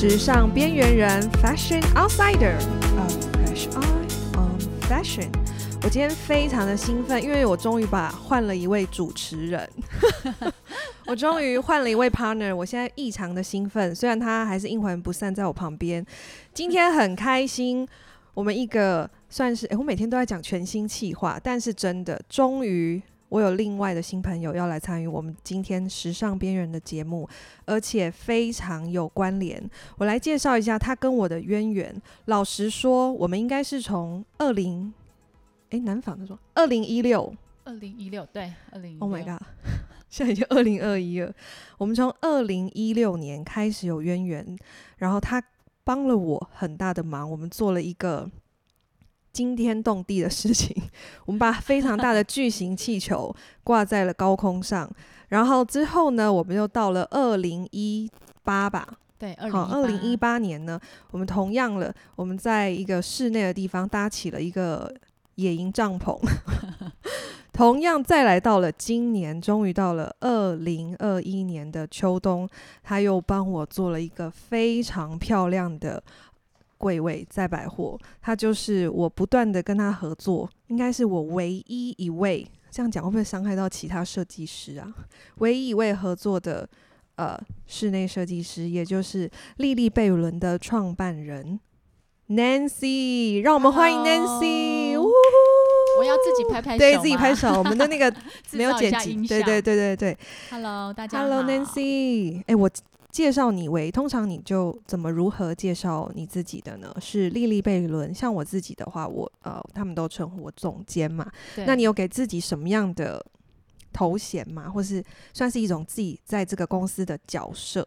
时尚边缘人》Fashion Outsider，A fresh eye on fashion。我今天非常的兴奋，因为我终于把换了一位主持人，我终于换了一位 partner，我现在异常的兴奋。虽然他还是阴魂不散在我旁边，今天很开心。我们一个算是，诶，我每天都在讲全新企划，但是真的，终于。我有另外的新朋友要来参与我们今天时尚边缘的节目，而且非常有关联。我来介绍一下他跟我的渊源。老实说，我们应该是从二零，哎，南纺的说二零一六，二零一六对，二零。Oh my god，现在已经二零二一了。我们从二零一六年开始有渊源，然后他帮了我很大的忙，我们做了一个。惊天动地的事情，我们把非常大的巨型气球挂在了高空上，然后之后呢，我们又到了二零一八吧，对，好，二零一八。年呢，我们同样了，我们在一个室内的地方搭起了一个野营帐篷，同样再来到了今年，终于到了二零二一年的秋冬，他又帮我做了一个非常漂亮的。柜位在百货，他就是我不断的跟他合作，应该是我唯一一位这样讲会不会伤害到其他设计师啊？唯一一位合作的呃室内设计师，也就是莉莉贝伦的创办人 Nancy，让我们欢迎 Nancy。Hello, 我要自己拍拍手，对自己拍手，我们的那个 没有剪辑，对对对对对。Hello，大家好。Hello Nancy，哎我。介绍你为，通常你就怎么如何介绍你自己的呢？是莉莉贝伦，像我自己的话，我呃，他们都称呼我总监嘛。对。那你有给自己什么样的头衔吗？或是算是一种自己在这个公司的角色？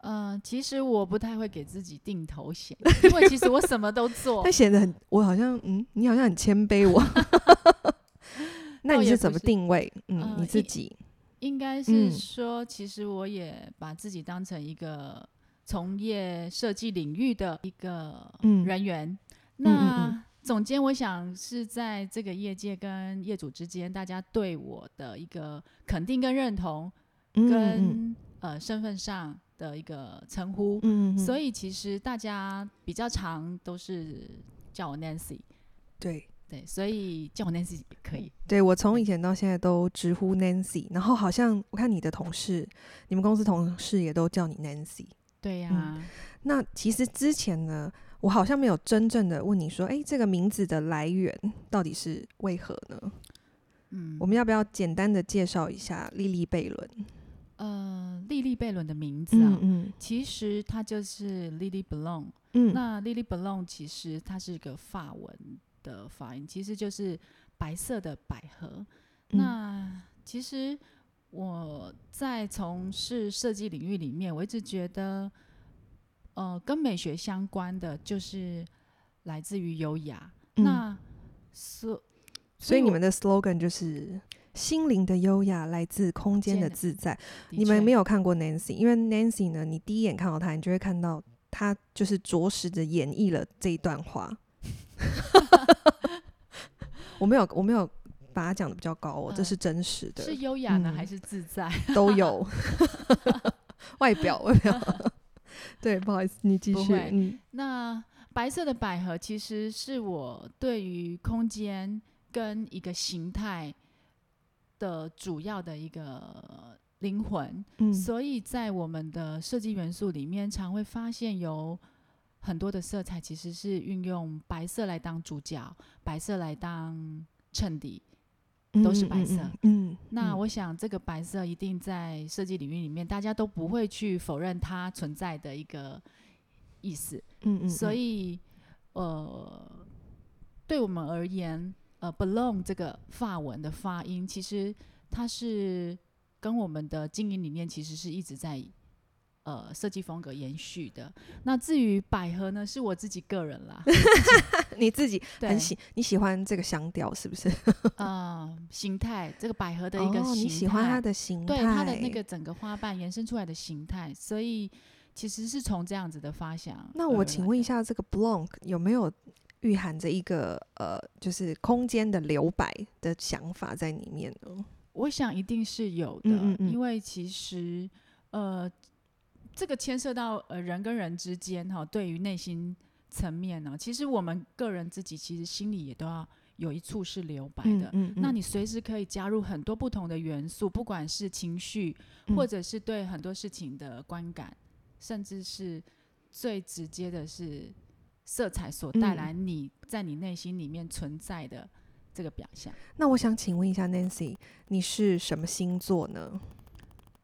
呃，其实我不太会给自己定头衔，因为其实我什么都做。他显得很，我好像嗯，你好像很谦卑我。那你是怎么定位？嗯，呃、你自己。应该是说，其实我也把自己当成一个从业设计领域的一个人员。嗯、那总监，我想是在这个业界跟业主之间，大家对我的一个肯定跟认同，跟呃身份上的一个称呼。所以其实大家比较常都是叫我 Nancy。对。对，所以叫我 Nancy 也可以。对，我从以前到现在都直呼 Nancy，然后好像我看你的同事，你们公司同事也都叫你 Nancy。对呀、嗯。那其实之前呢，我好像没有真正的问你说，哎，这个名字的来源到底是为何呢？嗯，我们要不要简单的介绍一下莉莉贝伦？呃，莉莉贝伦的名字啊，嗯嗯其实它就是 Lily Blanc。嗯，那 Lily Blanc 其实它是一个法文。的发音其实就是白色的百合。嗯、那其实我在从事设计领域里面，我一直觉得，呃，跟美学相关的就是来自于优雅。嗯、那所所以你们的 slogan 就是心灵的优雅来自空间的自在。你们没有看过 Nancy，因为 Nancy 呢，你第一眼看到她，你就会看到她就是着实的演绎了这一段话。我没有，我没有把它讲的比较高哦，呃、这是真实的。是优雅呢，嗯、还是自在？都有。外表，外表。对，不好意思，你继续。嗯、那白色的百合其实是我对于空间跟一个形态的主要的一个灵魂。嗯、所以在我们的设计元素里面，常会发现有。很多的色彩其实是运用白色来当主角，白色来当衬底，都是白色。嗯，嗯，嗯，嗯，那我想这个白色一定在设计领域里面，大家都不会去否认它存在的一个意思。嗯，嗯嗯。所以，呃，对我们而言，呃，belong 这个法文的发音，其实它是跟我们的经营理念其实是一直在。呃，设计风格延续的。那至于百合呢，是我自己个人啦。你自己很喜你喜欢这个香调是不是？啊、呃，形态这个百合的一个形态、哦，你喜欢它的形态，对它的那个整个花瓣延伸出来的形态，所以其实是从这样子的发想。那我请问一下，这个 Blanc 有没有蕴含着一个呃，就是空间的留白的想法在里面呢？我想一定是有的，嗯嗯嗯，因为其实呃。这个牵涉到呃人跟人之间哈，对于内心层面呢，其实我们个人自己其实心里也都要有一处是留白的。嗯嗯嗯，那你随时可以加入很多不同的元素，不管是情绪，或者是对很多事情的观感，嗯、甚至是最直接的是色彩所带来你在你内心里面存在的这个表象。那我想请问一下 Nancy，你是什么星座呢？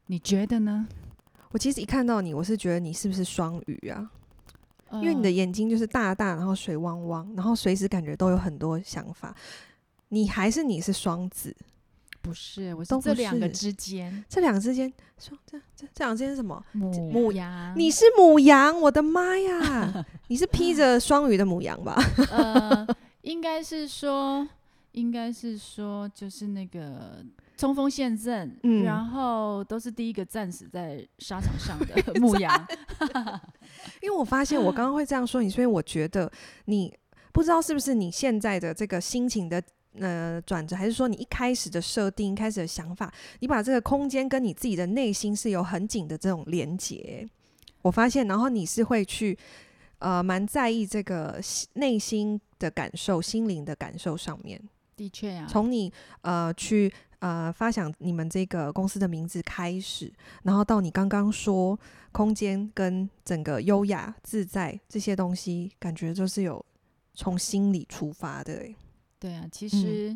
你觉得呢？我其实一看到你，我是觉得你是不是双鱼啊？因为你的眼睛就是大大，然后水汪汪，然后随时感觉都有很多想法。你还是你是双子？不是，我是这两个之间，这两个之间双这这这两之间是什么？母羊？你是母羊？我的妈呀！你是披着 双鱼的母羊吧？呃，应该是说，应该是说，就是那个。冲锋陷阵，嗯，然后都是第一个战死在沙场上的 牧羊。因为我发现我刚刚会这样说你，所以我觉得你不知道是不是你现在的这个心情的呃转折，还是说你一开始的设定、一开始的想法，你把这个空间跟你自己的内心是有很紧的这种连接。我发现，然后你是会去呃蛮在意这个内心的感受、心灵的感受上面。的确啊，从你呃去。呃，发想你们这个公司的名字开始，然后到你刚刚说空间跟整个优雅自在这些东西，感觉就是有从心里出发的。欸，对啊，其实，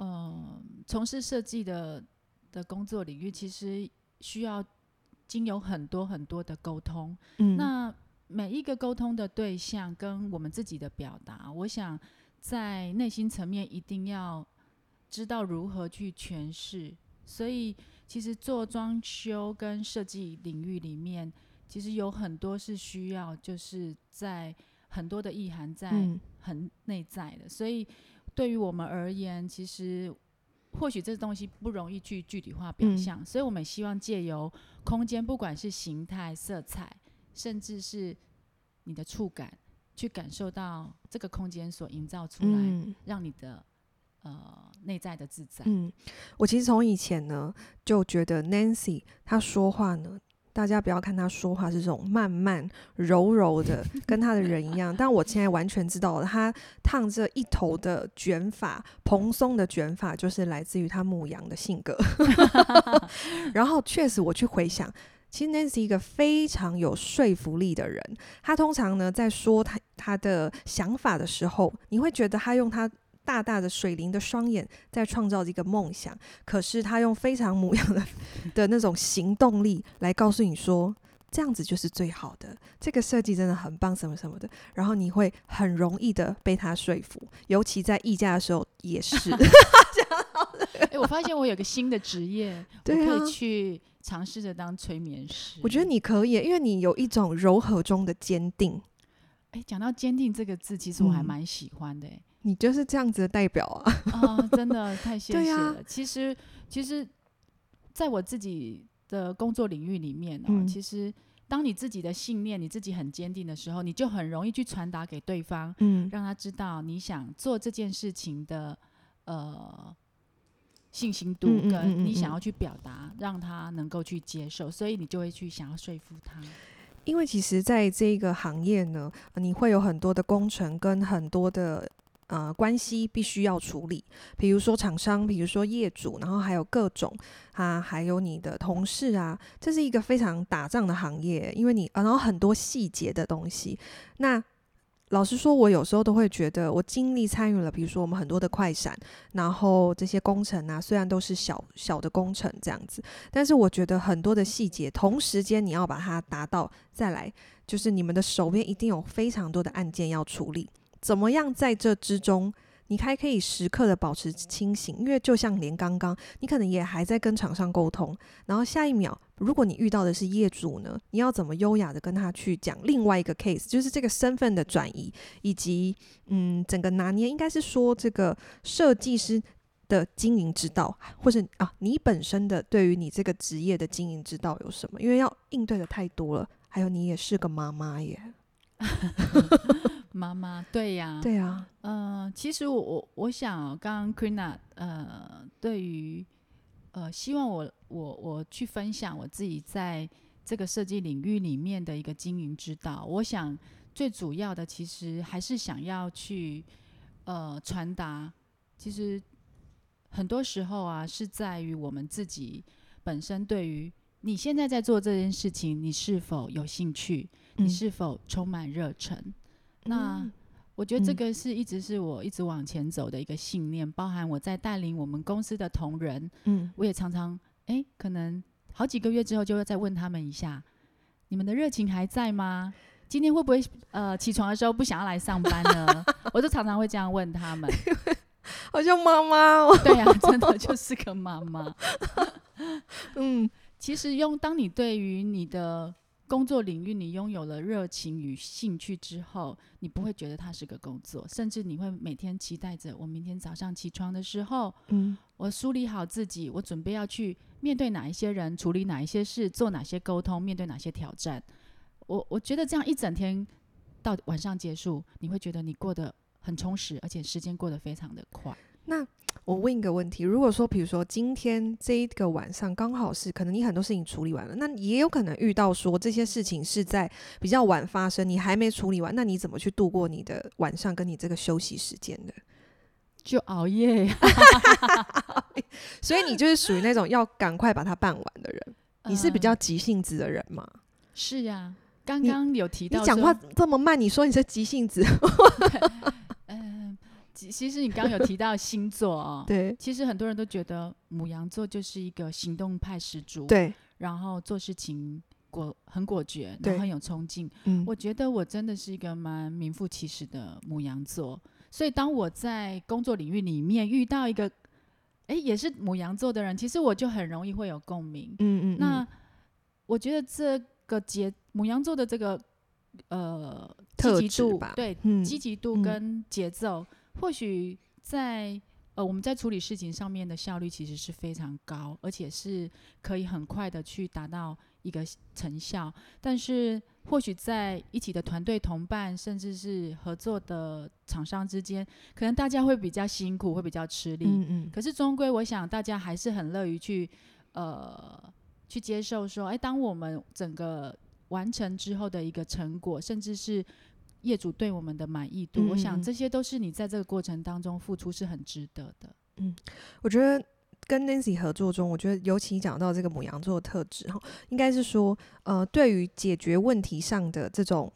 嗯、呃，从事设计的的工作领域，其实需要经有很多很多的沟通。嗯，那每一个沟通的对象跟我们自己的表达，我想在内心层面一定要。知道如何去诠释，所以其实做装修跟设计领域里面，其实有很多是需要，就是在很多的意涵在很内在的。嗯、所以对于我们而言，其实或许这东西不容易去具体化表象，嗯、所以我们希望借由空间，不管是形态、色彩，甚至是你的触感，去感受到这个空间所营造出来，嗯、让你的。呃，内在的自在。嗯，我其实从以前呢就觉得 Nancy 她说话呢，大家不要看她说话是这种慢慢柔柔的，跟她的人一样。但我现在完全知道了，她烫着一头的卷发，蓬松的卷发，就是来自于她牡羊的性格。然后确实，我去回想，其实 Nancy 一个非常有说服力的人。她通常呢在说她她的想法的时候，你会觉得她用她。大大的水灵的双眼在创造一个梦想，可是他用非常模样的 的那种行动力来告诉你说，这样子就是最好的，这个设计真的很棒，什么什么的，然后你会很容易的被他说服，尤其在议价的时候也是。哎、欸，我发现我有个新的职业，对啊、我可以去尝试着当催眠师。我觉得你可以，因为你有一种柔和中的坚定。哎、欸，讲到坚定这个字，其实我还蛮喜欢的、欸。你就是这样子的代表啊！啊，真的太 谢谢了。啊、其实，其实，在我自己的工作领域里面哦，嗯、其实当你自己的信念你自己很坚定的时候，你就很容易去传达给对方，嗯，让他知道你想做这件事情的呃信心度，跟你想要去表达，让他能够去接受，所以你就会去想要说服他。因为其实，在这个行业呢，你会有很多的工程跟很多的。呃，关系必须要处理，比如说厂商，比如说业主，然后还有各种啊，还有你的同事啊，这是一个非常打仗的行业，因为你，然后很多细节的东西。那老实说，我有时候都会觉得，我经历参与了，比如说我们很多的快闪，然后这些工程啊，虽然都是小小的工程这样子，但是我觉得很多的细节，同时间你要把它达到，再来就是你们的手边一定有非常多的案件要处理。怎么样在这之中，你还可以时刻的保持清醒？因为就像连刚刚，你可能也还在跟厂商沟通，然后下一秒，如果你遇到的是业主呢，你要怎么优雅的跟他去讲另外一个 case，就是这个身份的转移，以及嗯，整个拿捏，应该是说这个设计师的经营之道，或是啊，你本身的对于你这个职业的经营之道有什么？因为要应对的太多了，还有你也是个妈妈耶。妈妈，对呀，对呀，嗯、呃，其实我我我想，刚刚 Krina 呃，对于呃，希望我我我去分享我自己在这个设计领域里面的一个经营之道。我想最主要的其实还是想要去呃传达，其实很多时候啊是在于我们自己本身对于你现在在做这件事情，你是否有兴趣，嗯、你是否充满热忱？嗯、那我觉得这个是一直是我一直往前走的一个信念，包含我在带领我们公司的同仁，嗯，我也常常哎，可能好几个月之后就会再问他们一下，你们的热情还在吗？今天会不会呃起床的时候不想要来上班呢？我就常常会这样问他们，好像妈妈，对呀、啊，真的就是个妈妈。嗯，其实用当你对于你的。工作领域，你拥有了热情与兴趣之后，你不会觉得它是个工作，甚至你会每天期待着我明天早上起床的时候，嗯，我梳理好自己，我准备要去面对哪一些人，处理哪一些事，做哪些沟通，面对哪些挑战。我我觉得这样一整天到晚上结束，你会觉得你过得很充实，而且时间过得非常的快。那我问一个问题：如果说，比如说今天这一个晚上刚好是可能你很多事情处理完了，那也有可能遇到说这些事情是在比较晚发生，你还没处理完，那你怎么去度过你的晚上跟你这个休息时间的？就熬夜呀。所以你就是属于那种要赶快把它办完的人。你是比较急性子的人吗？呃、是呀，刚刚有提到你讲话这么慢，你说你是急性子。其实你刚刚有提到星座哦，对，其实很多人都觉得母羊座就是一个行动派十足，对，然后做事情果很果决，然后很有冲劲。嗯，我觉得我真的是一个蛮名副其实的母羊座，所以当我在工作领域里面遇到一个，哎，也是母羊座的人，其实我就很容易会有共鸣。嗯，嗯嗯，那我觉得这个节母羊座的这个呃积极度，对，嗯、积极度跟节奏。或许在呃，我们在处理事情上面的效率其实是非常高，而且是可以很快的去达到一个成效。但是，或许在一起的团队同伴，甚至是合作的厂商之间，可能大家会比较辛苦，会比较吃力。嗯嗯。可是，终归我想，大家还是很乐于去呃去接受说，哎，当我们整个完成之后的一个成果，甚至是。业主对我们的满意度，嗯，我想这些都是你在这个过程当中付出是很值得的。嗯，我觉得跟 Nancy 合作中，我觉得尤其讲到这个母羊座的特质哈，应该是说，呃，对于解决问题上的这种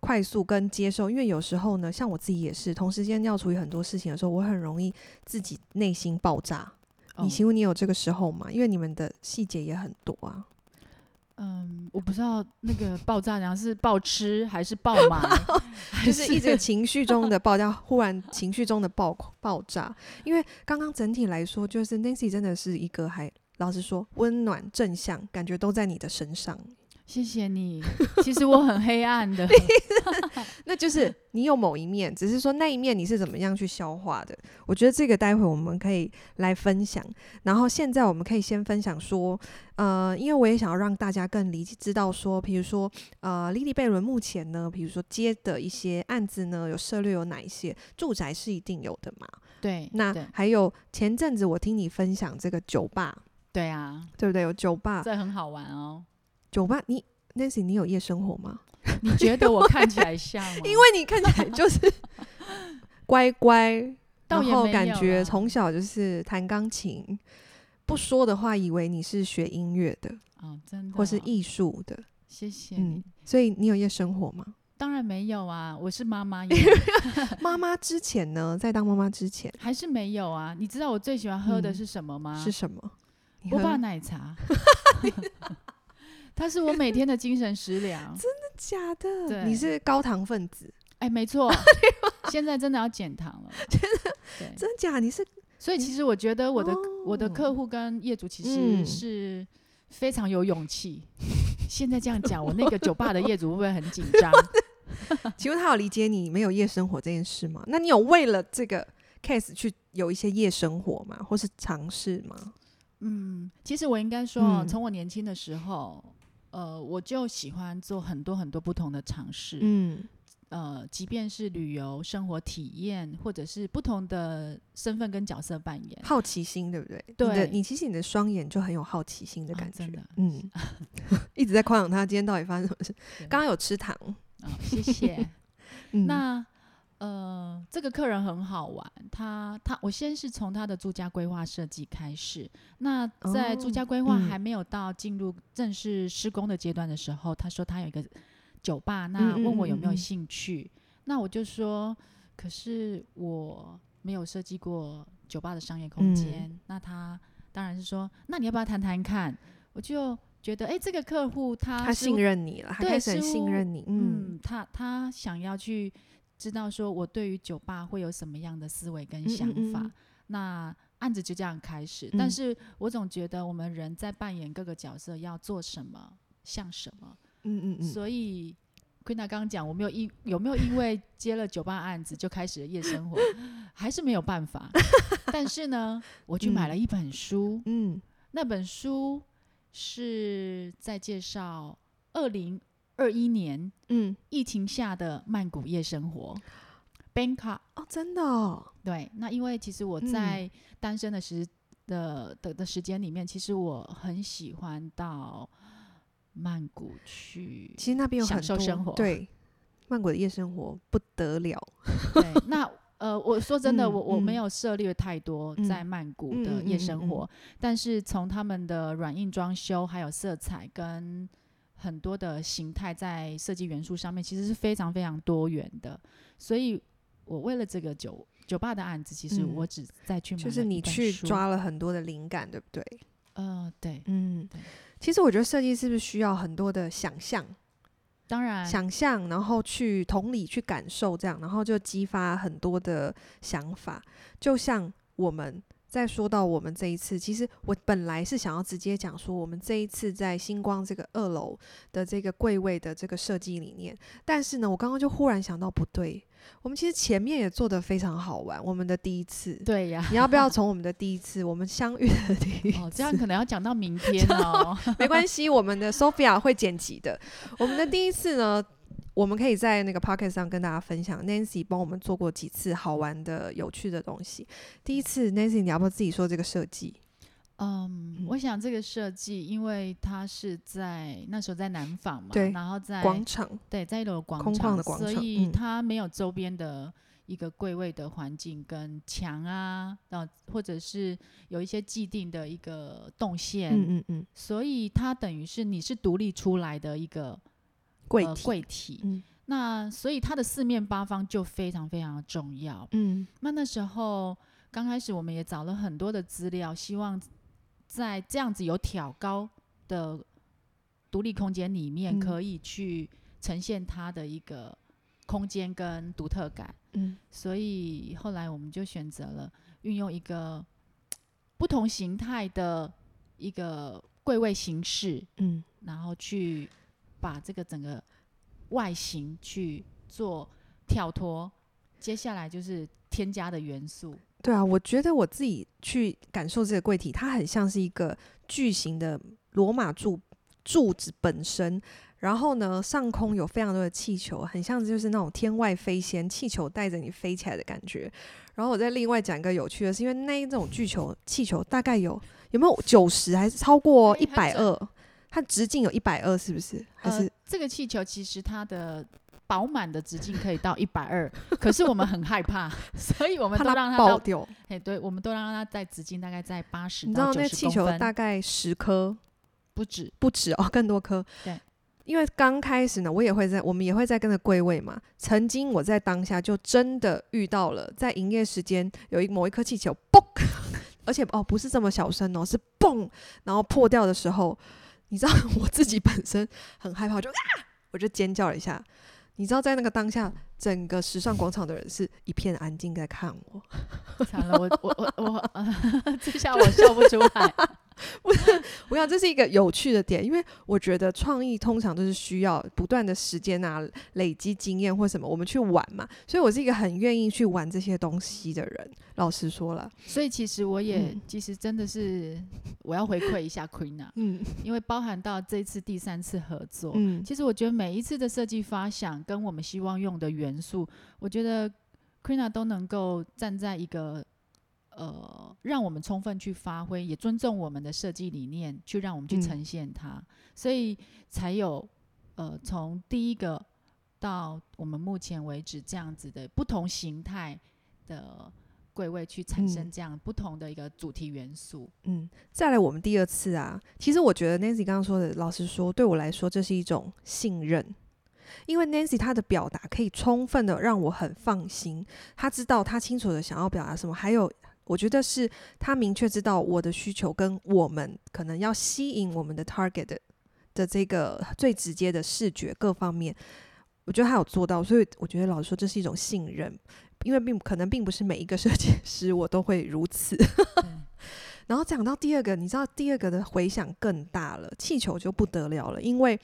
快速跟接受，因为有时候呢，像我自己也是，同时间要处理很多事情的时候，我很容易自己内心爆炸。哦，你请问你有这个时候吗？因为你们的细节也很多啊。嗯，我不知道那个爆炸，然后是爆吃还是爆 买，就是一直情绪中的爆炸，忽然情绪中的爆爆炸。因为刚刚整体来说，就是 Nancy 真的是一个还老实说温暖正向，感觉都在你的身上。谢谢你。其实我很黑暗的，那就是你有某一面，只是说那一面你是怎么样去消化的。我觉得这个待会我们可以来分享。然后现在我们可以先分享说，呃，因为我也想要让大家更理解，知道说，比如说，呃，莉莉贝伦目前呢，比如说接的一些案子呢，有涉略有哪一些？住宅是一定有的嘛？对。那还有前阵子我听你分享这个酒吧，对啊，对不对？有酒吧，这很好玩哦。酒吧，你 Nancy，你有夜生活吗？你觉得我看起来像吗？因为你看起来就是 乖乖，然后感觉从小就是弹钢琴，不说的话以为你是学音乐的哦，真的，或是艺术的。谢谢你。嗯，所以你有夜生活吗？当然没有啊，我是妈妈。妈妈之前呢，在当妈妈之前还是没有啊。你知道我最喜欢喝的是什么吗？嗯，是什么？波霸奶茶。它是我每天的精神食粮，真的假的？对，你是高糖分子？哎，没错，现在真的要减糖了，真的，真的假？你是？所以其实我觉得我的、哦、我的客户跟业主其实是非常有勇气。嗯、现在这样讲，我那个酒吧的业主会不会很紧张？请问他有理解你没有夜生活这件事吗？那你有为了这个 case 去有一些夜生活吗？或是尝试吗？嗯，其实我应该说，从我年轻的时候。呃，我就喜欢做很多很多不同的尝试。嗯，呃，即便是旅游、生活体验，或者是不同的身份跟角色扮演，好奇心，对不对？对，你的你其实你的双眼就很有好奇心的感觉，哦、真的，嗯，一直在夸奖他今天到底发生什么事。刚刚有吃糖，哦，谢谢。嗯、那呃，这个客人很好玩，他他，我先是从他的住家规划设计开始。那在住家规划还没有到进入正式施工的阶段的时候，嗯、他说他有一个。酒吧，那问我有没有兴趣，那我就说，可是我没有设计过酒吧的商业空间。嗯、那他当然是说，那你要不要谈谈看？我就觉得，哎、欸，这个客户他他信任你了，对，他开始很信任你，嗯，嗯，他他想要去知道说我对于酒吧会有什么样的思维跟想法。嗯嗯嗯，那案子就这样开始，嗯、但是我总觉得我们人在扮演各个角色要做什么，像什么。嗯嗯嗯，所以 Queena 刚刚讲，我没有因有没有因为接了酒吧案子就开始了夜生活，还是没有办法。但是呢，我去买了一本书，嗯，那本书是在介绍二零二一年，嗯，疫情下的曼谷夜生活。Bangkok 哦，真的哦，对。那因为其实我在单身的时的的的时间里面，其实我很喜欢到。曼谷去，其实那边有很多享受生活。对，曼谷的夜生活不得了。对，那呃，我说真的，嗯、我我没有涉猎太多在曼谷的夜生活，但是从他们的软硬装修，还有色彩跟很多的形态，在设计元素上面，其实是非常非常多元的。所以我为了这个酒酒吧的案子，其实我只再去就是你去抓了很多的灵感，对不对？呃，对，嗯。对其实我觉得设计是不是需要很多的想象？当然，想象，然后去同理、去感受，这样，然后就激发很多的想法。就像我们在说到我们这一次，其实我本来是想要直接讲说，我们这一次在星光这个二楼的这个柜位的这个设计理念，但是呢，我刚刚就忽然想到，不对。我们其实前面也做得非常好玩，我们的第一次。对呀，你要不要从我们的第一次，我们相遇的第一次？哦，这样可能要讲到明天哦。没关系，我们的 Sophia 会剪辑的。我们的第一次呢，我们可以在那个 p o c k e t 上跟大家分享。Nancy 帮我们做过几次好玩的、有趣的东西。第一次，Nancy，你要不要自己说这个设计？嗯，嗯，我想这个设计，因为它是在那时候在南坊嘛，对，然后在广场，对，在一楼广场，空旷的广场，所以它没有周边的一个柜位的环境跟墙啊，然后或者是有一些既定的一个动线，嗯嗯嗯，所以它等于是你是独立出来的一个柜体，柜体，嗯，那所以它的四面八方就非常非常的重要，嗯，那那时候刚开始我们也找了很多的资料，希望。在这样子有挑高的独立空间里面，可以去呈现它的一个空间跟独特感。嗯，所以后来我们就选择了运用一个不同形态的一个柜位形式，嗯，然后去把这个整个外形去做跳脱。接下来就是添加的元素。对啊，我觉得我自己去感受这个柜体，它很像是一个巨型的罗马柱柱子本身。然后呢，上空有非常多的气球，很像就是那种天外飞仙，气球带着你飞起来的感觉。然后我再另外讲一个有趣的是，因为那一种巨球气球大概有有没有九十还是超过一百二？它直径有一百二，是不是？还是、呃、这个气球其实它的。饱满的直径可以到一百二，可是我们很害怕，所以我们都让它爆掉。哎，对，我们都让它在直径大概在八十到你知道那气球大概十颗，不止，不止哦，更多颗。对，因为刚开始呢，我也会在，我们也会在跟着柜位嘛。曾经我在当下就真的遇到了，在营业时间有一某一颗气球嘣，而且哦不是这么小声哦，是嘣，然后破掉的时候，你知道 我自己本身很害怕，就啊，我就尖叫了一下。你知道，在那个当下，整个时尚广场的人是一片安静在看我。惨了，我我我我，这下我笑不出来。不是，我想这是一个有趣的点，因为我觉得创意通常都是需要不断的时间啊，累积经验或什么，我们去玩嘛。所以我是一个很愿意去玩这些东西的人。老实说了，所以其实我也、嗯、其实真的是我要回馈一下 Queen 啊嗯，因为包含到这次第三次合作，嗯，其实我觉得每一次的设计发想跟我们希望用的元素，我觉得 Queena 都能够站在一个。呃，让我们充分去发挥，也尊重我们的设计理念，去让我们去呈现它，嗯、所以才有呃，从第一个到我们目前为止这样子的不同形态的柜位去产生这样不同的一个主题元素。嗯，再来我们第二次啊，其实我觉得 Nancy 刚刚说的，老实说，对我来说这是一种信任，因为 Nancy 她的表达可以充分的让我很放心，她知道她清楚的想要表达什么，还有。我觉得是他明确知道我的需求跟我们可能要吸引我们的 target 的，的这个最直接的视觉各方面，我觉得他有做到，所以我觉得老实说这是一种信任，因为并可能并不是每一个设计 师我都会如此。嗯、然后讲到第二个，你知道第二个的回响更大了，气球就不得了了，因为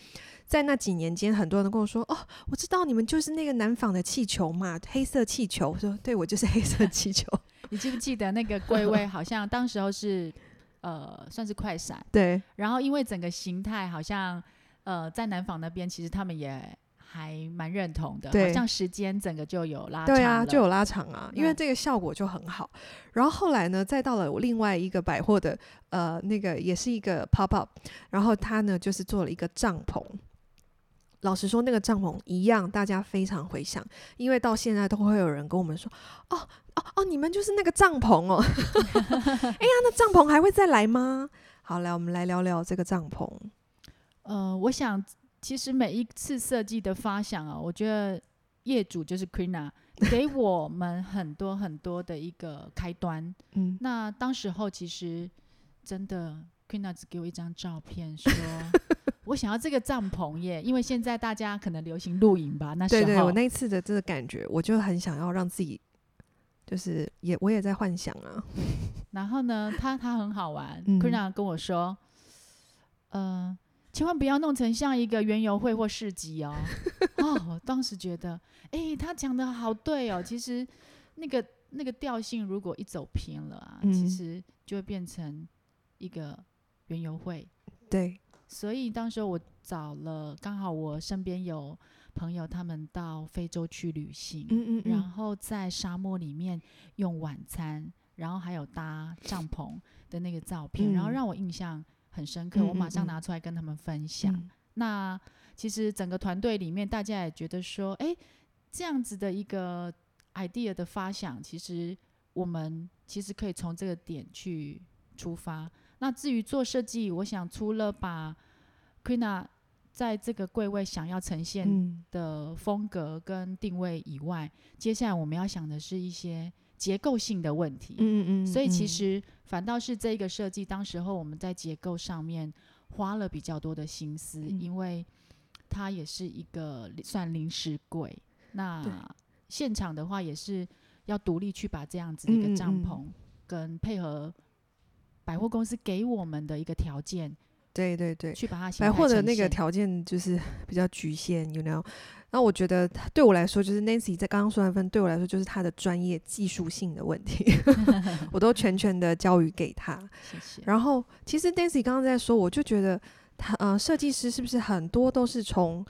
在那几年间，很多人都跟我说：“哦，我知道你们就是那个南纺的气球嘛，黑色气球。”我说：“对，我就是黑色气球。” 你记不记得那个柜 位？好像当时候是呃，算是快闪。对。然后因为整个形态好像呃，在南纺那边，其实他们也还蛮认同的。对。好像时间整个就有拉长。对啊，就有拉长啊，因为这个效果就很好。嗯。然后后来呢，再到了我另外一个百货的呃，那个也是一个 pop up，然后他呢就是做了一个帐篷。老实说，那个帐篷一样，大家非常回想，因为到现在都会有人跟我们说：“哦哦哦，你们就是那个帐篷哦。”哎呀，那帐篷还会再来吗？好，来，我们来聊聊这个帐篷。呃，我想，其实每一次设计的发想啊，我觉得业主就是 Queena 给 我们很多很多的一个开端。嗯，那当时候其实真的 Queena 只给我一张照片说。我想要这个帐篷耶，因为现在大家可能流行露营吧。那时候，对对，我那一次的这个感觉，我就很想要让自己，就是也我也在幻想啊。然后呢，他他很好玩嗯、跟我说，嗯、呃，千万不要弄成像一个园游会或市集哦。哦，我当时觉得，哎、欸，他讲的好对哦。其实那个那个调性如果一走偏了啊，嗯、其实就会变成一个园游会。对。所以当时我找了，刚好我身边有朋友，他们到非洲去旅行，嗯嗯嗯，然后在沙漠里面用晚餐，然后还有搭帐篷的那个照片，嗯、然后让我印象很深刻，我马上拿出来跟他们分享。嗯、那其实整个团队里面，大家也觉得说，哎，这样子的一个 idea 的发想，其实我们其实可以从这个点去出发。那至于做设计，我想除了把 Queena 在这个柜位想要呈现的风格跟定位以外，嗯、接下来我们要想的是一些结构性的问题。嗯嗯，嗯。所以其实反倒是这个设计，当时候我们在结构上面花了比较多的心思，嗯、因为它也是一个算临时柜。那现场的话，也是要独立去把这样子的一个帐篷跟配合。百货公司给我们的一个条件，对对对，去把它百货的那个条件就是比较局限，you know。那我觉得对我来说，就是 Nancy 在刚刚说那份，对我来说就是他的专业技术性的问题，我都全权的交予给他。谢谢。然后其实 Nancy 刚刚在说，我就觉得他呃，设计师是不是很多都是从。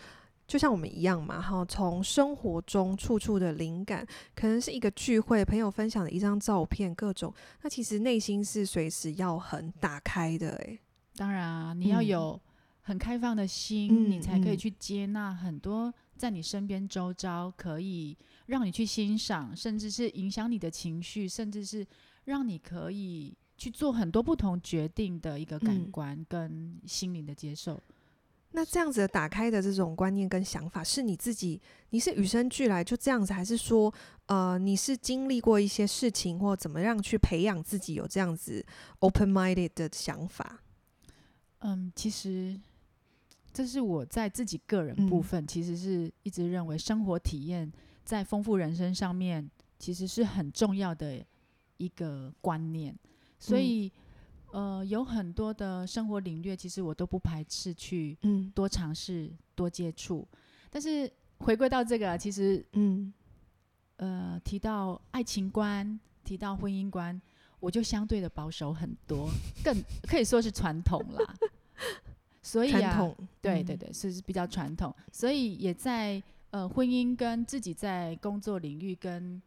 就像我们一样嘛，哈，从生活中处处的灵感，可能是一个聚会，朋友分享的一张照片，各种，那其实内心是随时要很打开的，诶，当然啊，你要有很开放的心，嗯、你才可以去接纳很多在你身边周遭，可以让你去欣赏，甚至是影响你的情绪，甚至是让你可以去做很多不同决定的一个感官跟心灵的接受。那这样子的打开的这种观念跟想法，是你自己，你是与生俱来就这样子，还是说，呃，你是经历过一些事情，或怎么样去培养自己有这样子 open-minded 的想法？嗯，其实这是我在自己个人部分，其实是一直认为生活体验在丰富人生上面，其实是很重要的一个观念，所以。呃，有很多的生活领域，其实我都不排斥去多尝试、嗯、多接触。但是回归到这个，其实嗯，呃，提到爱情观，提到婚姻观，我就相对的保守很多，更可以说是传统啦。所以啊，对对对，是比较传统，所以也在呃婚姻跟自己在工作领域跟。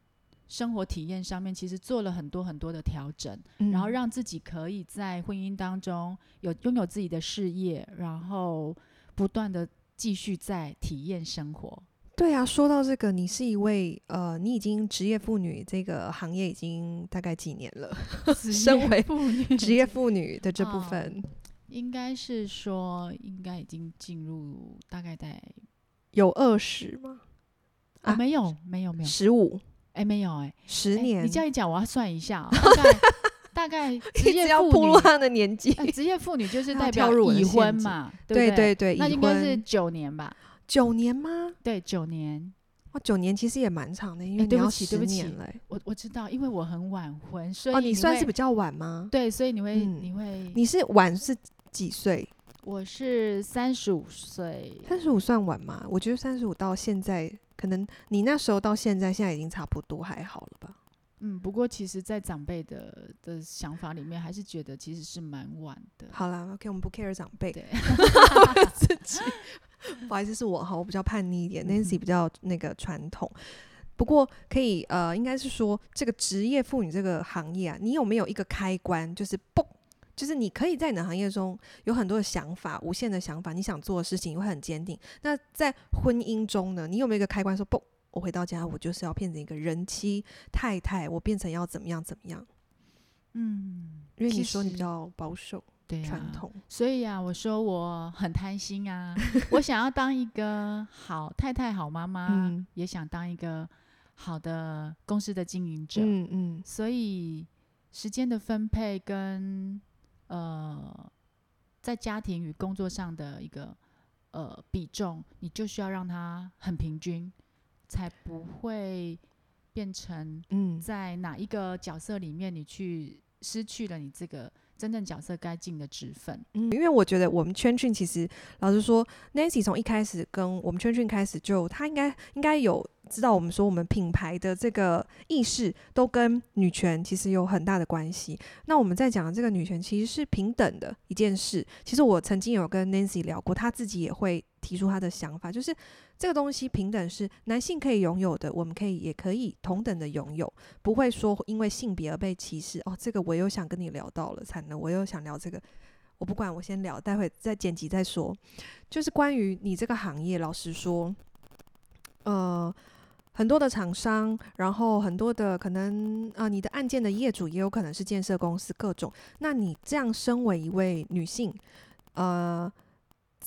生活体验上面，其实做了很多很多的调整，嗯，然后让自己可以在婚姻当中有拥有自己的事业，然后不断的继续在体验生活。对啊，说到这个，你是一位呃，你已经职业妇女这个行业已经大概几年了？身为妇女，职业妇女的这部分，哦，应该是说，应该已经进入大概在有二十吗？啊，没有，没有，没有十五。哎，没有哎，十年。你这样一讲，我要算一下，大概大概 职业要暴露她的年纪。职业妇女就是代表已婚嘛，对对对，那应该是九年吧？九年吗？对，九年。哇，九年其实也蛮长的，因为你要十年了。我我知道，因为我很晚婚，所以哦，你算是比较晚吗？对，所以你会你会你是晚是几岁？我是三十五岁，三十五算晚吗？我觉得三十五到现在。可能你那时候到现在，现在已经差不多还好了吧？嗯，不过其实，在长辈的的想法里面，还是觉得其实是蛮晚的。好啦，OK，我们不 care 长辈。对，自己 不好意思，是我哈，我比较叛逆一点，Nancy 比较那个传统。不过可以呃，应该是说这个职业妇女这个行业啊，你有没有一个开关，就是嘣？就是你可以在你的行业中有很多的想法，无限的想法，你想做的事情你会很坚定。那在婚姻中呢，你有没有一个开关说不？我回到家，我就是要变成一个人妻太太，我变成要怎么样怎么样？嗯，因为你说你比较保守，对传统，所以啊，我说我很贪心啊，我想要当一个好太太、好妈妈，嗯，也想当一个好的公司的经营者，嗯嗯，所以时间的分配跟。呃，在家庭与工作上的一个呃比重，你就需要让它很平均，才不会变成嗯，在哪一个角色里面，你去失去了你这个真正角色该尽的职分。嗯，因为我觉得我们圈圈其实老实说，Nancy 从一开始跟我们圈圈开始就，他应该应该有。知道我们说我们品牌的这个意识都跟女权其实有很大的关系。那我们在讲的这个女权其实是平等的一件事。其实我曾经有跟 Nancy 聊过，她自己也会提出他的想法，就是这个东西平等是男性可以拥有的，我们可以也可以同等的拥有，不会说因为性别而被歧视。哦，这个我又想跟你聊到了，惨了，我又想聊这个，我不管，我先聊，待会再剪辑再说。就是关于你这个行业，老实说，呃。很多的厂商，然后很多的可能啊、你的案件的业主也有可能是建设公司，各种。那你这样身为一位女性，呃，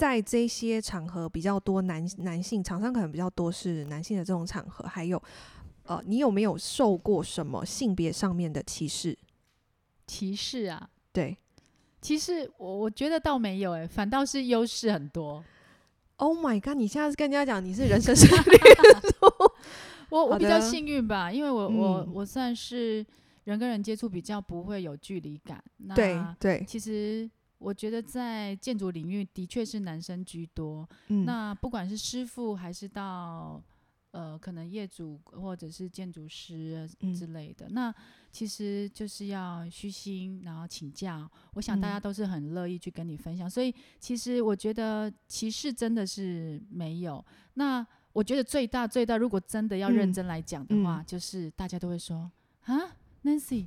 在这些场合比较多男男性厂商可能比较多是男性的这种场合，还有呃，你有没有受过什么性别上面的歧视？歧视啊？对，其实我我觉得倒没有、欸，诶，反倒是优势很多。Oh my god！你现在是跟人家讲你是人生胜利 我我比较幸运吧，因为我、嗯、我我算是人跟人接触比较不会有距离感。对对，其实我觉得在建筑领域的确是男生居多。嗯、那不管是师傅还是到呃可能业主或者是建筑师之类的，嗯、那其实就是要虚心，然后请教。我想大家都是很乐意去跟你分享，嗯、所以其实我觉得歧视真的是没有。那我觉得最大最大，如果真的要认真来讲的话，嗯、就是大家都会说啊，Nancy，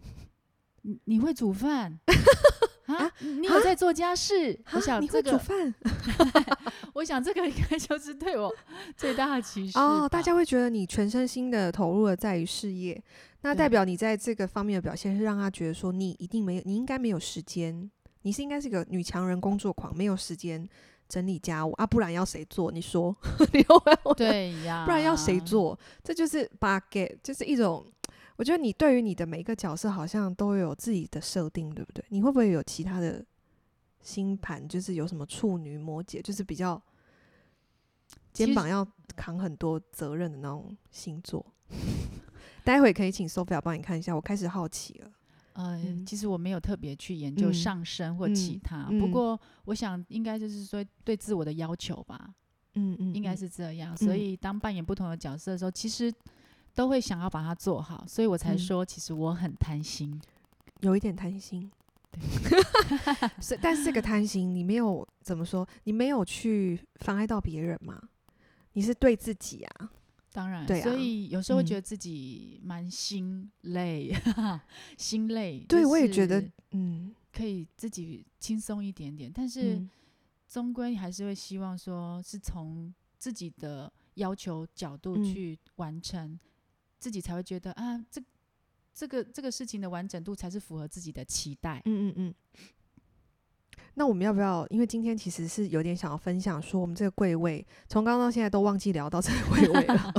你你会煮饭 啊？你有在做家事？我想这个，你会煮饭？我想这个应该就是对我最大的歧视哦。大家会觉得你全身心的投入了在于事业，那代表你在这个方面的表现是让他觉得说你一定没有，你应该没有时间，你是应该是个女强人工作狂，没有时间。整理家务啊，不然要谁做？你说，你对呀，不然要谁做？这就是把给，就是一种。我觉得你对于你的每一个角色，好像都有自己的设定，对不对？你会不会有其他的星盘？就是有什么处女、摩羯，就是比较肩膀要扛很多责任的那种星座。待会可以请 Sophia 帮你看一下，我开始好奇了。呃，嗯、其实我没有特别去研究上升或其他，嗯嗯、不过我想应该就是说对自我的要求吧。嗯嗯，应该是这样。所以当扮演不同的角色的时候，其实都会想要把它做好，所以我才说，其实我很贪心，有一点贪心。对，是，但是这个贪心，你没有怎么说？你没有去妨碍到别人嘛？你是对自己啊。当然，对啊，所以有时候会觉得自己蛮心累，嗯、心累。对，我也觉得，嗯，可以自己轻松一点点，但是终归还是会希望说是从自己的要求角度去完成，嗯、自己才会觉得啊，这这个这个事情的完整度才是符合自己的期待。嗯嗯嗯。那我们要不要？因为今天其实是有点想要分享，说我们这个柜位从刚刚到现在都忘记聊到这个柜位了。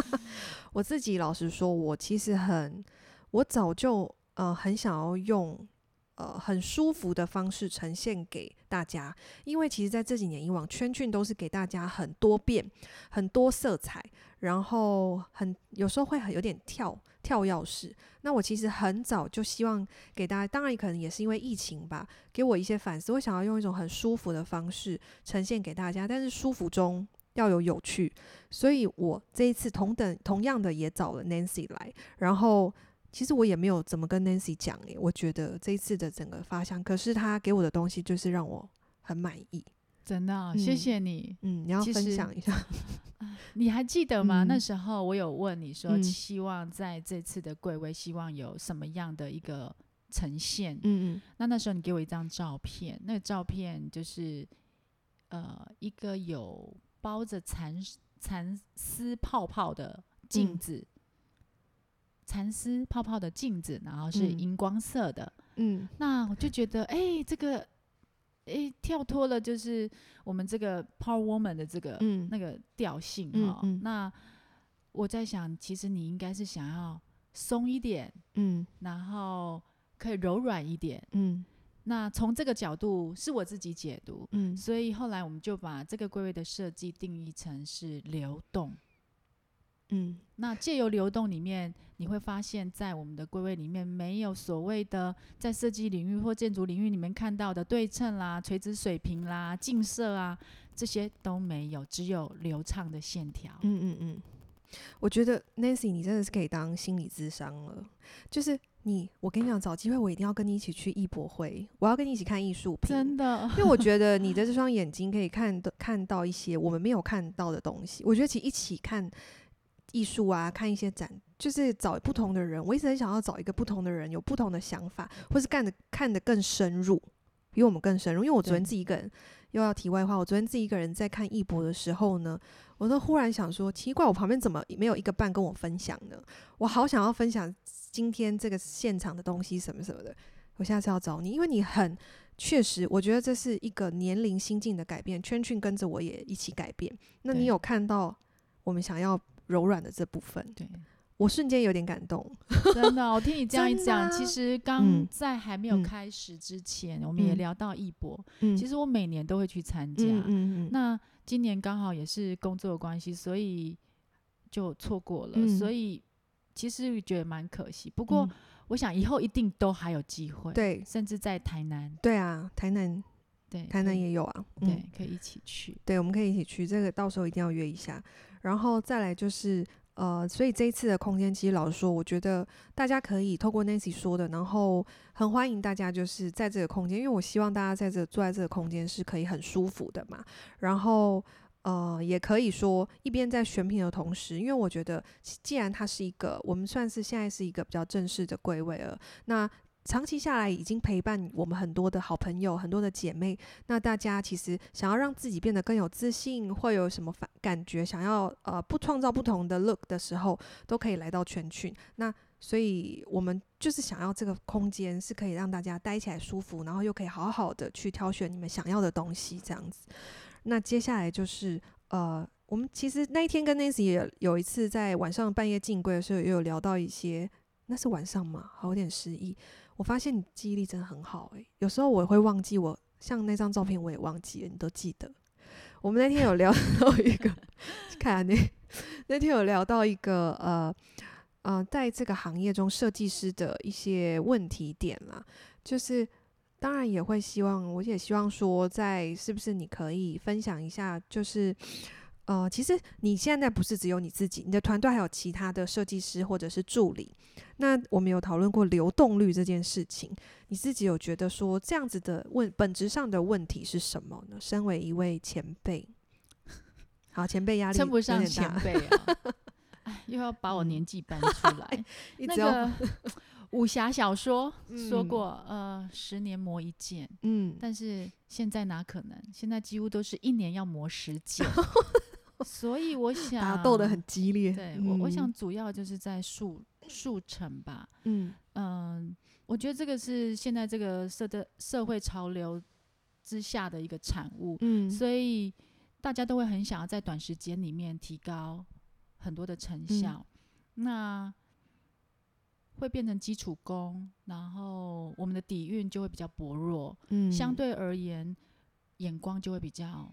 我自己老实说，我其实很，我早就呃很想要用呃很舒服的方式呈现给大家，因为其实在这几年以往，圈圈都是给大家很多变、很多色彩，然后很有时候会很有点跳。跳钥匙，那我其实很早就希望给大家，当然可能也是因为疫情吧，给我一些反思。我想要用一种很舒服的方式呈现给大家，但是舒服中要有有趣，所以我这一次同等同样的也找了 Nancy 来，然后其实我也没有怎么跟 Nancy 讲诶，我觉得这一次的整个发想，可是他给我的东西就是让我很满意。真的，谢谢你。嗯，你要分享一下。你还记得吗？嗯，那时候我有问你说，希望在这次的贵位，希望有什么样的一个呈现？嗯嗯。那那时候你给我一张照片，那个照片就是呃一个有包着蚕蚕丝泡泡的镜子，蚕丝泡泡的镜子，然后是荧光色的。嗯。那我就觉得，哎，欸，这个。诶，跳脱了就是我们这个 Power Woman 的这个、嗯、那个调性哈。嗯嗯、那我在想，其实你应该是想要松一点，嗯，然后可以柔软一点，嗯。那从这个角度是我自己解读，嗯。所以后来我们就把这个归位的设计定义成是流动。嗯，那借由流动里面，你会发现在我们的归位里面没有所谓的在设计领域或建筑领域里面看到的对称啦、垂直水平啦、近色啊，这些都没有，只有流畅的线条。嗯嗯嗯，我觉得 Nancy 你真的是可以当心理智商了。就是你，我跟你讲，找机会我一定要跟你一起去艺博会，我要跟你一起看艺术品，真的，因为我觉得你的这双眼睛可以看的看到一些我们没有看到的东西。我觉得其实一起看。艺术啊，看一些展，就是找不同的人。我一直很想要找一个不同的人，有不同的想法，或是干的看得更深入，比我们更深入。因为我昨天自己一个人，又要题外话，我昨天自己一个人在看艺博的时候呢，我都忽然想说，奇怪，我旁边怎么没有一个伴跟我分享呢？我好想要分享今天这个现场的东西什么什么的。我下次要找你，因为你很确实，我觉得这是一个年龄心境的改变。圈圈跟着我也一起改变。那你有看到我们想要？柔软的这部分，对，我瞬间有点感动，真的。我听你这样一讲，啊、其实刚在还没有开始之前，嗯、我们也聊到艺博。嗯、其实我每年都会去参加，嗯嗯嗯、那今年刚好也是工作的关系，所以就错过了。嗯、所以其实觉得蛮可惜。不过我想以后一定都还有机会，对，甚至在台南。对啊，台南，对，台南也有啊，对，嗯、可以一起去。对，我们可以一起去，这个到时候一定要约一下。然后再来就是，呃，所以这一次的空间，其实老实说，我觉得大家可以透过 Nancy 说的，然后很欢迎大家就是在这个空间，因为我希望大家在这坐在这个空间是可以很舒服的嘛。然后，呃，也可以说一边在选品的同时，因为我觉得既然它是一个，我们算是现在是一个比较正式的柜位了，那。长期下来，已经陪伴我们很多的好朋友，很多的姐妹。那大家其实想要让自己变得更有自信，会有什么反感觉？想要呃不创造不同的 look 的时候，都可以来到全群。那所以我们就是想要这个空间是可以让大家待起来舒服，然后又可以好好的去挑选你们想要的东西，这样子。那接下来就是呃，我们其实那一天跟 Nancy 也有一次在晚上半夜进柜的时候，也有聊到一些。那是晚上吗？好有点失忆。我发现你记忆力真的很好诶、有时候我会忘记我，像那张照片我也忘记了，你都记得。我们那天有聊 到一个，看那那天有聊到一个呃呃，在这个行业中设计师的一些问题点啦，就是当然也会希望，我也希望说，在是不是你可以分享一下，就是。呃，其实你现在不是只有你自己，你的团队还有其他的设计师或者是助理。那我们有讨论过流动率这件事情，你自己有觉得说这样子的问本质上的问题是什么呢？身为一位前辈，好，前辈压力称不上前辈啊，哎，又要把我年纪搬出来。那个 武侠小说说过，嗯、呃，十年磨一剑，嗯，但是现在哪可能？现在几乎都是一年要磨十剑。所以我想打斗的很激烈，对我，我想主要就是在速速成吧。嗯嗯、呃，我觉得这个是现在这个社的社会潮流之下的一个产物。嗯，所以大家都会很想要在短时间里面提高很多的成效，嗯、那会变成基础功，然后我们的底蕴就会比较薄弱。嗯，相对而言，眼光就会比较。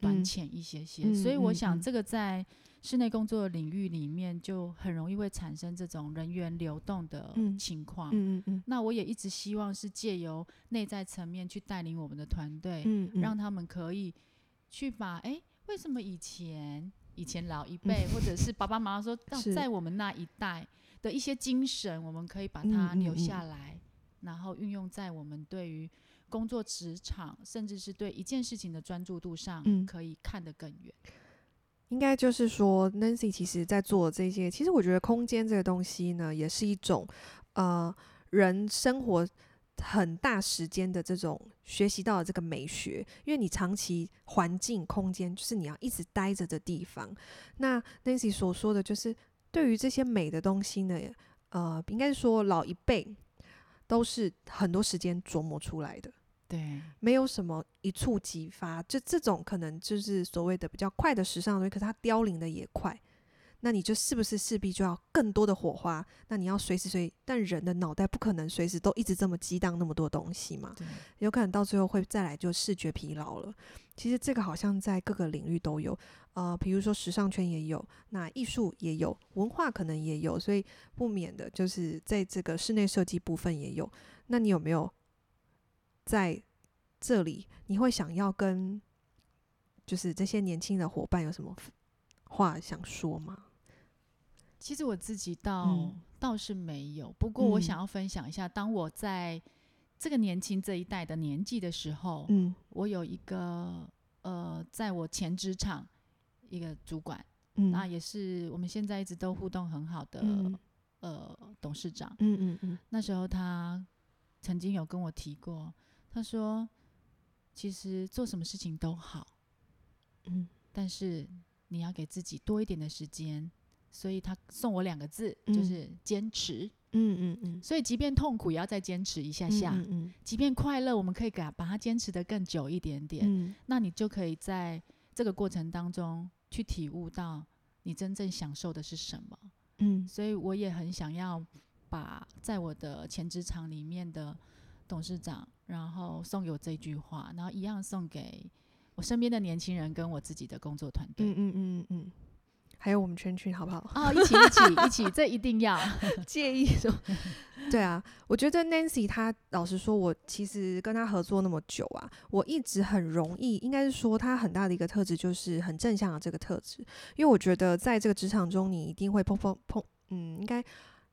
短浅一些些，嗯、所以我想这个在室内工作的领域里面就很容易会产生这种人员流动的情况。嗯嗯嗯、那我也一直希望是借由内在层面去带领我们的团队，嗯嗯、让他们可以去把哎、欸，为什么以前以前老一辈、嗯、或者是爸爸妈妈说，在我们那一代的一些精神，我们可以把它留下来，然后运用在我们对于。工作职场，甚至是对一件事情的专注度上，可以看得更远。嗯，应该就是说，Nancy 其实在做这些，其实我觉得空间这个东西呢，也是一种呃人生活很大时间的这种学习到的这个美学。因为你长期环境空间，就是你要一直待着的地方。那 Nancy 所说的就是，对于这些美的东西呢，呃，应该是说老一辈都是很多时间琢磨出来的。对，没有什么一触即发，就这种可能就是所谓的比较快的时尚的东西，可是它凋零的也快。那你就是不是势必就要更多的火花？那你要随时随，但人的脑袋不可能随时都一直这么激荡那么多东西嘛？对有可能到最后会再来就视觉疲劳了。其实这个好像在各个领域都有，呃，比如说时尚圈也有，那艺术也有，文化可能也有，所以不免的就是在这个室内设计部分也有。那你有没有？在这里，你会想要跟就是这些年轻的伙伴有什么话想说吗？其实我自己倒、嗯、倒是没有，不过我想要分享一下，嗯、当我在这个年轻这一代的年纪的时候，嗯，我有一个呃，在我前职场一个主管，嗯，那也是我们现在一直都互动很好的、嗯、呃董事长，嗯嗯嗯，嗯。那时候他曾经有跟我提过。他说：“其实做什么事情都好，嗯，但是你要给自己多一点的时间。所以他送我两个字，嗯、就是坚持。嗯嗯嗯。所以即便痛苦，也要再坚持一下下。嗯嗯。嗯，即便快乐，我们可以给他把它坚持的更久一点点。嗯。那你就可以在这个过程当中去体悟到你真正享受的是什么。嗯。所以我也很想要把在我的前职场里面的。董事长，然后送给我这句话，然后一样送给我身边的年轻人跟我自己的工作团队。嗯嗯嗯嗯，还有我们圈圈，好不好？哦，一起一起一起，这一定要 介意说。对啊，我觉得 Nancy 她老实说，我其实跟她合作那么久啊，我一直很容易，应该是说她很大的一个特质就是很正向的这个特质，因为我觉得在这个职场中，你一定会碰碰碰，嗯，应该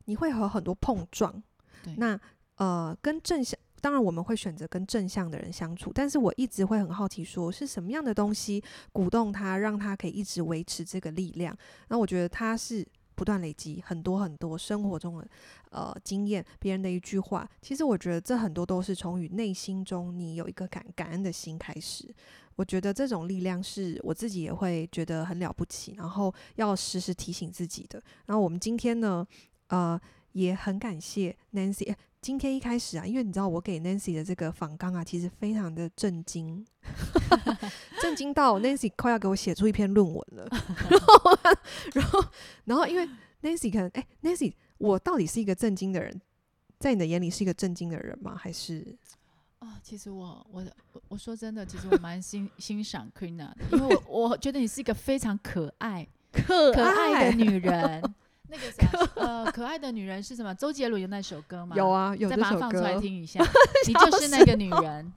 你会和很多碰撞。对，那呃，跟正向。当然，我们会选择跟正向的人相处，但是我一直会很好奇，说是什么样的东西鼓动他，让他可以一直维持这个力量。那我觉得他是不断累积很多很多生活中的呃经验，别人的一句话，其实我觉得这很多都是从与内心中你有一个感感恩的心开始。我觉得这种力量是我自己也会觉得很了不起，然后要时时提醒自己的。然后我们今天呢，呃，也很感谢 Nancy。今天一开始啊，因为你知道我给 Nancy 的这个访纲啊，其实非常的震惊，震惊到 Nancy 快要给我写出一篇论文了。然后，然后，然后，因为 Nancy 可能，哎，Nancy，我到底是一个震惊的人，在你的眼里是一个震惊的人吗？还是？啊，其实我，我，我说真的，其实我蛮欣欣赏的，因为我我觉得你是一个非常可爱、可爱的女人。那个啥，呃，可爱的女人是什么？周杰伦有那首歌吗？有啊，有这首歌。再把它放出来听一下。你就是那个女人。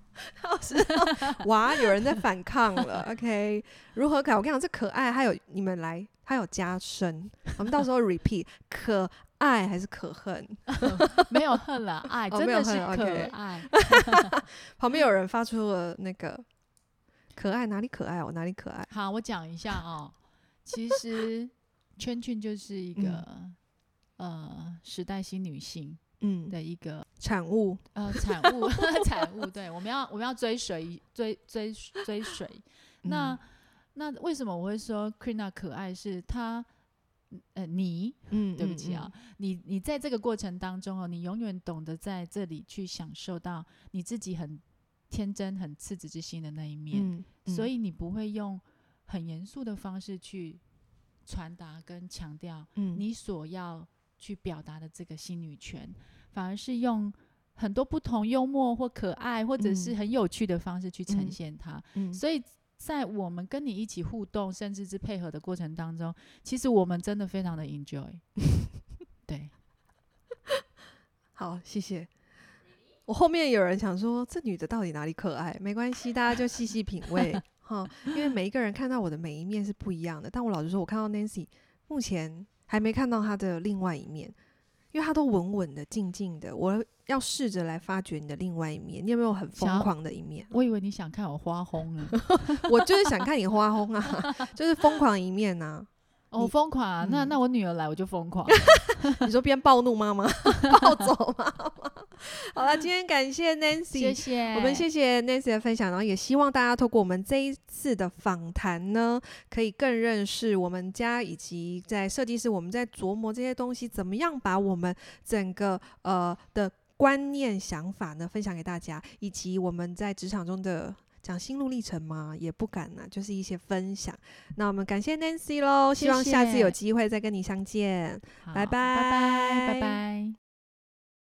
哇，有人在反抗了。OK，如何改？我跟你讲，这可爱还有你们来，还有加深。我们到时候 repeat，可爱还是可恨？没有恨了，爱真的是可爱。旁边有人发出了那个可爱，哪里可爱？我哪里可爱？好，我讲一下哦。其实。圈圈就是一个、嗯、呃时代新女性嗯。的一个、嗯、产物。呃 产物产物对我们要我们要追随追追追随、嗯、那那为什么我会说 Krina 可爱是她呃你？嗯对不起啊、你你在这个过程当中哦你永远懂得在这里去享受到你自己很天真很赤子之心的那一面、嗯嗯、所以你不会用很严肃的方式去。传达跟强调，你所要去表达的这个新女权，嗯、反而是用很多不同幽默或可爱，或者是很有趣的方式去呈现它。嗯嗯、所以在我们跟你一起互动，甚至是配合的过程当中，其实我们真的非常的 enjoy。对，好，谢谢。我后面有人想说，这女的到底哪里可爱？没关系，大家就细细品味。哈，因为每一个人看到我的每一面是不一样的，但我老实说，我看到 Nancy 目前还没看到她的另外一面，因为她都稳稳的、静静的。我要试着来发掘你的另外一面，你有没有很疯狂的一面？我以为你想看我花轰呢，我就是想看你花轰啊，就是疯狂一面呐。哦，疯狂啊！那那我女儿来我就疯狂。你说边暴怒妈妈，暴走妈妈。好了，今天感谢 Nancy，谢谢我们谢谢 Nancy 的分享，然后也希望大家透过我们这一次的访谈呢，可以更认识我们家以及在设计师我们在琢磨这些东西，怎么样把我们整个呃的观念想法呢分享给大家，以及我们在职场中的。讲心路历程嘛？也不敢呢，就是一些分享。那我们感谢 Nancy 喽，希望下次有机会再跟你相见。拜拜，拜拜，拜拜。